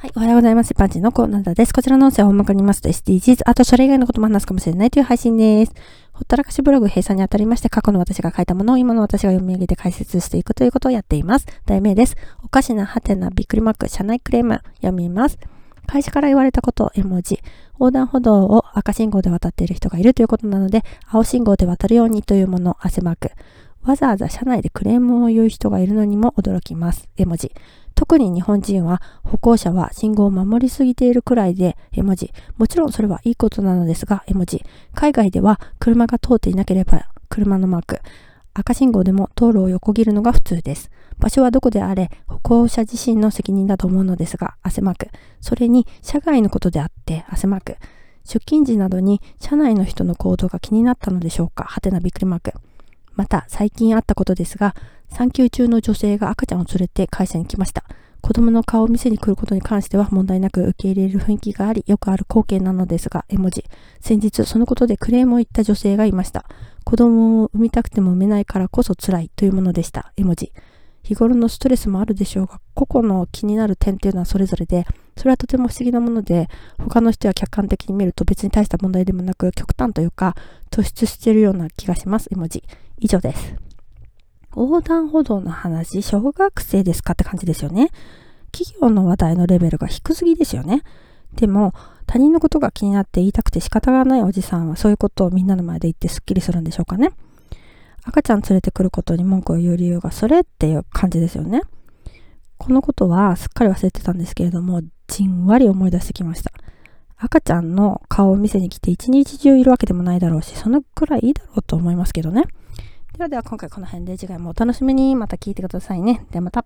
はい、おはようございます。パンチのコーナーです。こちらの音声を大まかにいますと SDGs、あとそれ以外のことも話すかもしれないという配信です。ほったらかしブログ閉鎖にあたりまして過去の私が書いたものを今の私が読み上げて解説していくということをやっています。題名です。おかしなハテナびっくりマーク、社内クレーム、読みます。会社から言われたこと、絵文字。横断歩道を赤信号で渡っている人がいるということなので、青信号で渡るようにというもの、汗マーク。わざわざ社内でクレームを言う人がいるのにも驚きます。絵文字。特に日本人は歩行者は信号を守りすぎているくらいで絵文字。もちろんそれはいいことなのですが絵文字。海外では車が通っていなければ車のマーク。赤信号でも道路を横切るのが普通です。場所はどこであれ歩行者自身の責任だと思うのですが汗マーク。それに社外のことであって汗マーク。出勤時などに車内の人の行動が気になったのでしょうかはてなびっくりマーク。また最近あったことですが産休中の女性が赤ちゃんを連れて会社に来ました。子供の顔を見せに来ることに関しては問題なく受け入れる雰囲気があり、よくある光景なのですが、絵文字。先日、そのことでクレームを言った女性がいました。子供を産みたくても産めないからこそ辛いというものでした。絵文字。日頃のストレスもあるでしょうが、個々の気になる点っていうのはそれぞれで、それはとても不思議なもので、他の人は客観的に見ると別に大した問題でもなく、極端というか、突出しているような気がします。絵文字。以上です。横断歩道の話、小学生ですかって感じですよね。企業の話題のレベルが低すぎですよね。でも、他人のことが気になって言いたくて仕方がないおじさんはそういうことをみんなの前で言ってスッキリするんでしょうかね。赤ちゃん連れてくることに文句を言う理由がそれっていう感じですよね。このことはすっかり忘れてたんですけれども、じんわり思い出してきました。赤ちゃんの顔を見せに来て一日中いるわけでもないだろうし、そのくらいいいだろうと思いますけどね。ではでは今回この辺で次回もお楽しみにまた聞いてくださいね。ではまた。